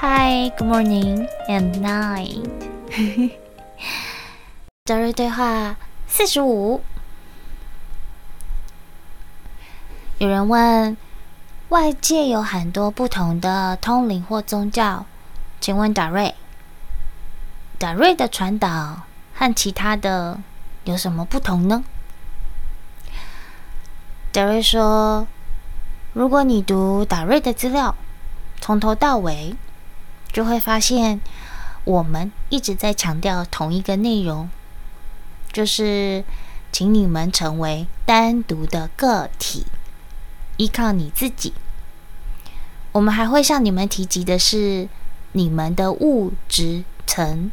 Hi, good morning and night。德瑞对话四十五。有人问：外界有很多不同的通灵或宗教，请问达瑞，达瑞的传导和其他的有什么不同呢？达瑞说：如果你读达瑞的资料，从头到尾。就会发现，我们一直在强调同一个内容，就是请你们成为单独的个体，依靠你自己。我们还会向你们提及的是，你们的物质层，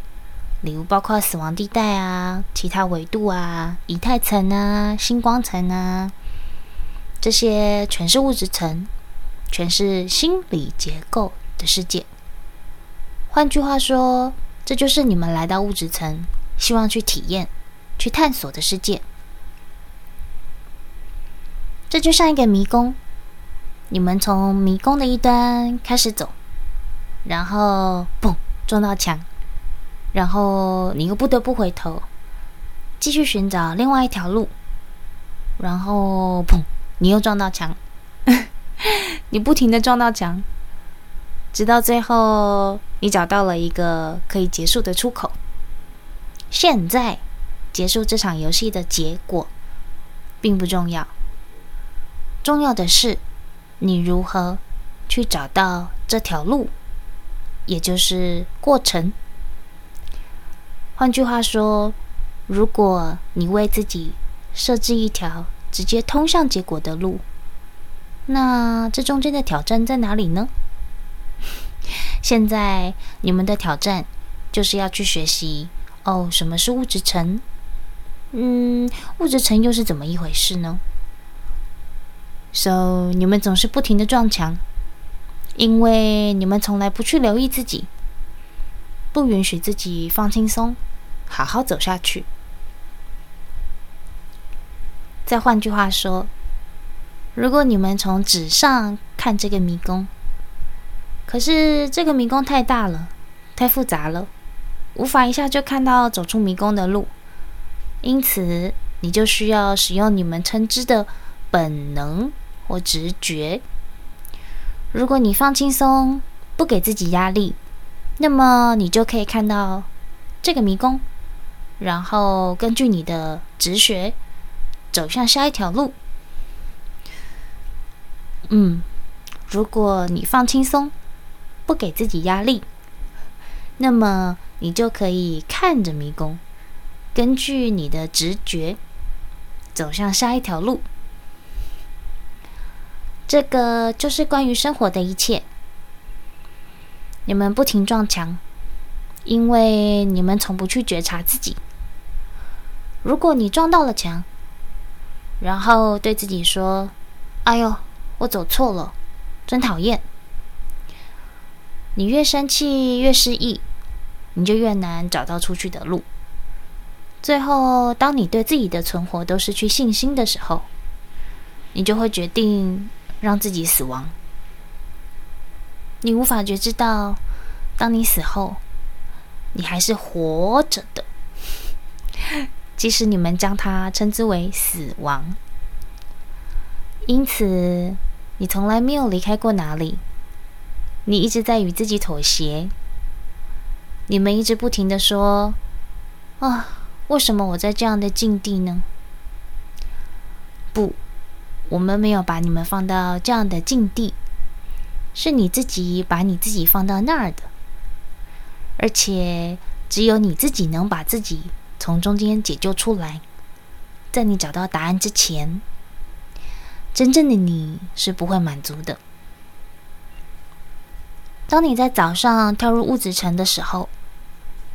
例如包括死亡地带啊、其他维度啊、以太层啊、星光层啊，这些全是物质层，全是心理结构的世界。换句话说，这就是你们来到物质层，希望去体验、去探索的世界。这就像一个迷宫，你们从迷宫的一端开始走，然后嘣撞到墙，然后你又不得不回头，继续寻找另外一条路，然后砰，你又撞到墙，你不停的撞到墙。直到最后，你找到了一个可以结束的出口。现在，结束这场游戏的结果并不重要，重要的是你如何去找到这条路，也就是过程。换句话说，如果你为自己设置一条直接通向结果的路，那这中间的挑战在哪里呢？现在你们的挑战就是要去学习哦，什么是物质层？嗯，物质层又是怎么一回事呢？So 你们总是不停的撞墙，因为你们从来不去留意自己，不允许自己放轻松，好好走下去。再换句话说，如果你们从纸上看这个迷宫。可是这个迷宫太大了，太复杂了，无法一下就看到走出迷宫的路，因此你就需要使用你们称之的本能或直觉。如果你放轻松，不给自己压力，那么你就可以看到这个迷宫，然后根据你的直觉走向下一条路。嗯，如果你放轻松。不给自己压力，那么你就可以看着迷宫，根据你的直觉走向下一条路。这个就是关于生活的一切。你们不停撞墙，因为你们从不去觉察自己。如果你撞到了墙，然后对自己说：“哎呦，我走错了，真讨厌。”你越生气越失意，你就越难找到出去的路。最后，当你对自己的存活都失去信心的时候，你就会决定让自己死亡。你无法觉知到，当你死后，你还是活着的，即使你们将它称之为死亡。因此，你从来没有离开过哪里。你一直在与自己妥协，你们一直不停的说：“啊，为什么我在这样的境地呢？”不，我们没有把你们放到这样的境地，是你自己把你自己放到那儿的，而且只有你自己能把自己从中间解救出来。在你找到答案之前，真正的你是不会满足的。当你在早上跳入物质层的时候，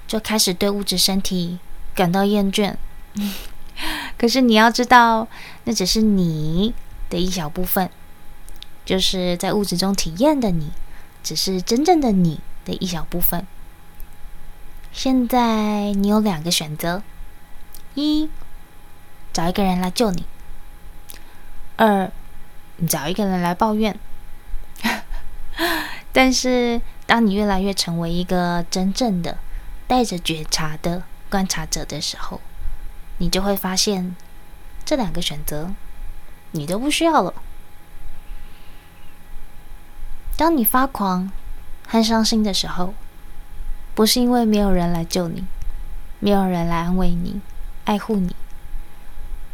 就开始对物质身体感到厌倦。可是你要知道，那只是你的一小部分，就是在物质中体验的你，只是真正的你的一小部分。现在你有两个选择：一，找一个人来救你；二，你找一个人来抱怨。但是，当你越来越成为一个真正的带着觉察的观察者的时候，你就会发现这两个选择你都不需要了。当你发狂和伤心的时候，不是因为没有人来救你，没有人来安慰你、爱护你，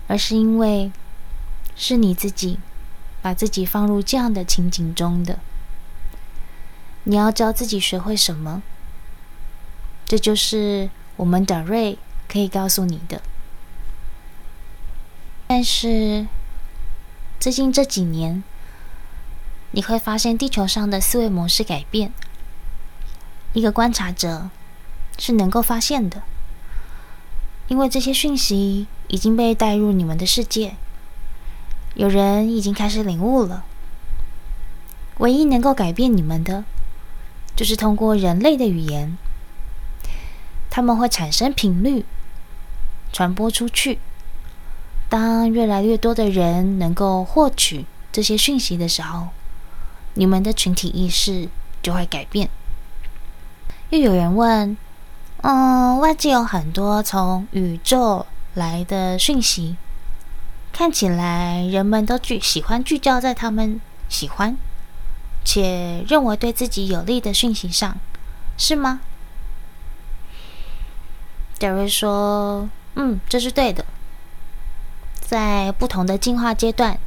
而是因为是你自己把自己放入这样的情景中的。你要教自己学会什么？这就是我们 Darey 可以告诉你的。但是最近这几年，你会发现地球上的思维模式改变。一个观察者是能够发现的，因为这些讯息已经被带入你们的世界。有人已经开始领悟了，唯一能够改变你们的，就是通过人类的语言，他们会产生频率，传播出去。当越来越多的人能够获取这些讯息的时候，你们的群体意识就会改变。又有人问：“嗯，外界有很多从宇宙来的讯息，看起来人们都聚喜欢聚焦在他们喜欢且认为对自己有利的讯息上，是吗？”假如说：“嗯，这是对的。在不同的进化阶段，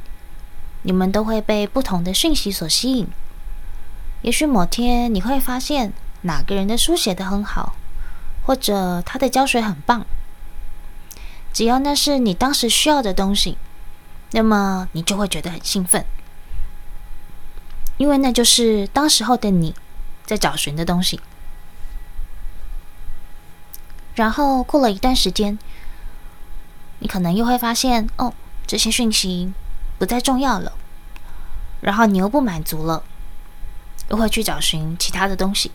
你们都会被不同的讯息所吸引。也许某天你会发现。”哪个人的书写得很好，或者他的教学很棒，只要那是你当时需要的东西，那么你就会觉得很兴奋，因为那就是当时候的你在找寻的东西。然后过了一段时间，你可能又会发现，哦，这些讯息不再重要了，然后你又不满足了，又会去找寻其他的东西。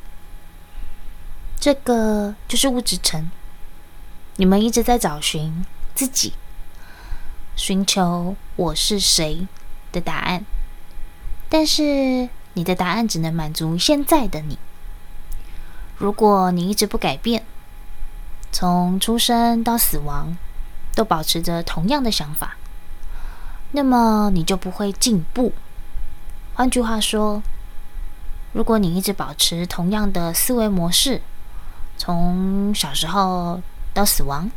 这个就是物质层，你们一直在找寻自己，寻求我是谁的答案，但是你的答案只能满足现在的你。如果你一直不改变，从出生到死亡都保持着同样的想法，那么你就不会进步。换句话说，如果你一直保持同样的思维模式，从小时候到死亡，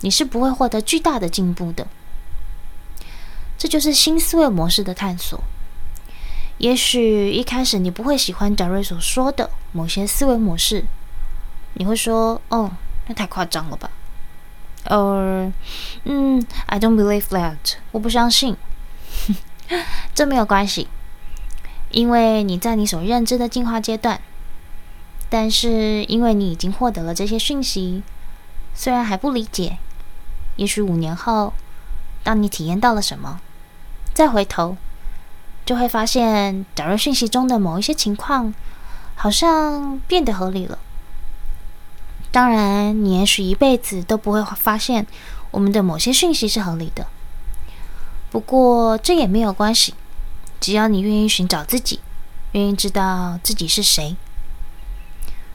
你是不会获得巨大的进步的。这就是新思维模式的探索。也许一开始你不会喜欢贾瑞所说的某些思维模式，你会说：“哦，那太夸张了吧？”呃，嗯，I don't believe that，我不相信。这没有关系，因为你在你所认知的进化阶段。但是，因为你已经获得了这些讯息，虽然还不理解，也许五年后，当你体验到了什么，再回头，就会发现假如讯息中的某一些情况，好像变得合理了。当然，你也许一辈子都不会发现我们的某些讯息是合理的。不过，这也没有关系，只要你愿意寻找自己，愿意知道自己是谁。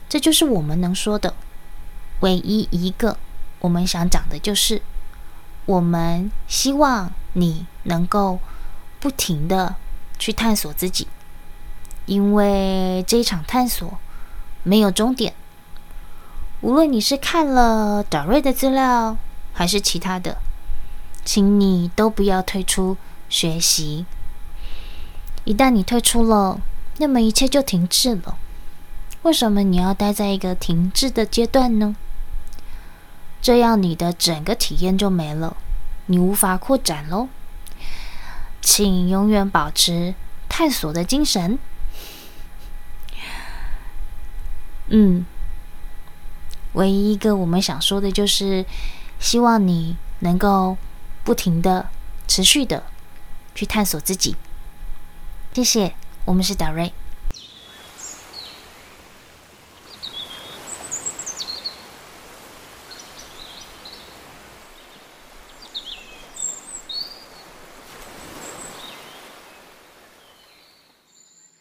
这就是我们能说的唯一一个。我们想讲的就是，我们希望你能够不停地去探索自己，因为这一场探索没有终点。无论你是看了达瑞的资料，还是其他的，请你都不要退出学习。一旦你退出了，那么一切就停滞了。为什么你要待在一个停滞的阶段呢？这样你的整个体验就没了，你无法扩展喽。请永远保持探索的精神。嗯，唯一一个我们想说的就是，希望你能够不停的、持续的去探索自己。谢谢，我们是 Darey。